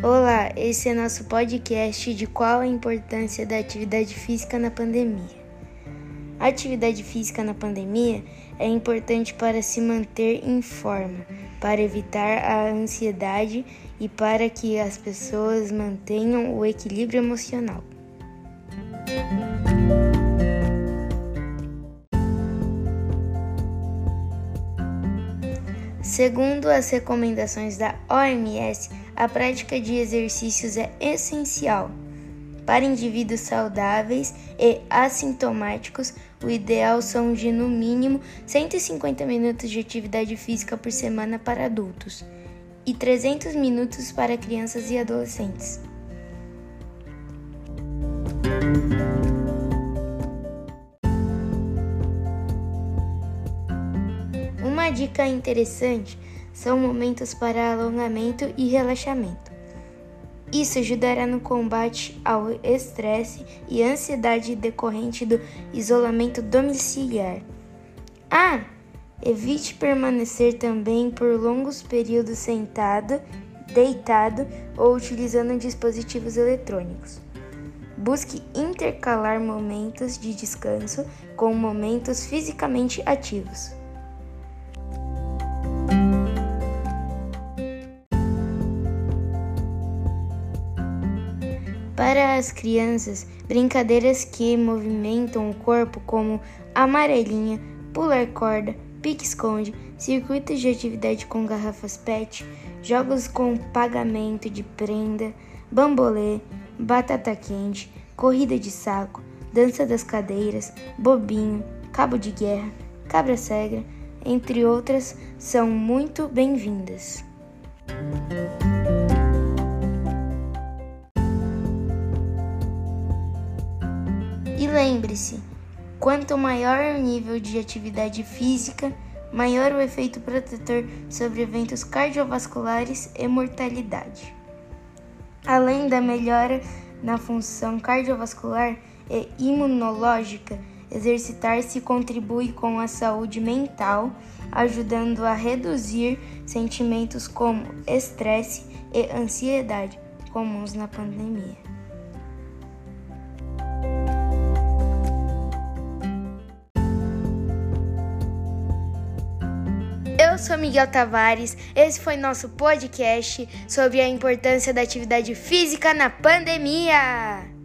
Olá, esse é nosso podcast de qual a importância da atividade física na pandemia. A atividade física na pandemia é importante para se manter em forma, para evitar a ansiedade e para que as pessoas mantenham o equilíbrio emocional. Segundo as recomendações da OMS, a prática de exercícios é essencial. Para indivíduos saudáveis e assintomáticos, o ideal são de no mínimo 150 minutos de atividade física por semana para adultos e 300 minutos para crianças e adolescentes. Uma dica interessante são momentos para alongamento e relaxamento. Isso ajudará no combate ao estresse e ansiedade decorrente do isolamento domiciliar. Ah, evite permanecer também por longos períodos sentado, deitado ou utilizando dispositivos eletrônicos. Busque intercalar momentos de descanso com momentos fisicamente ativos. Para as crianças, brincadeiras que movimentam o corpo, como amarelinha, pular corda, pique-esconde, circuitos de atividade com garrafas PET, jogos com pagamento de prenda, bambolê, batata quente, corrida de saco, dança das cadeiras, bobinho, cabo de guerra, cabra cega, entre outras, são muito bem-vindas. Lembre-se, quanto maior o nível de atividade física, maior o efeito protetor sobre eventos cardiovasculares e mortalidade. Além da melhora na função cardiovascular e imunológica, exercitar-se contribui com a saúde mental, ajudando a reduzir sentimentos como estresse e ansiedade comuns na pandemia. Eu sou Miguel Tavares. Esse foi nosso podcast sobre a importância da atividade física na pandemia.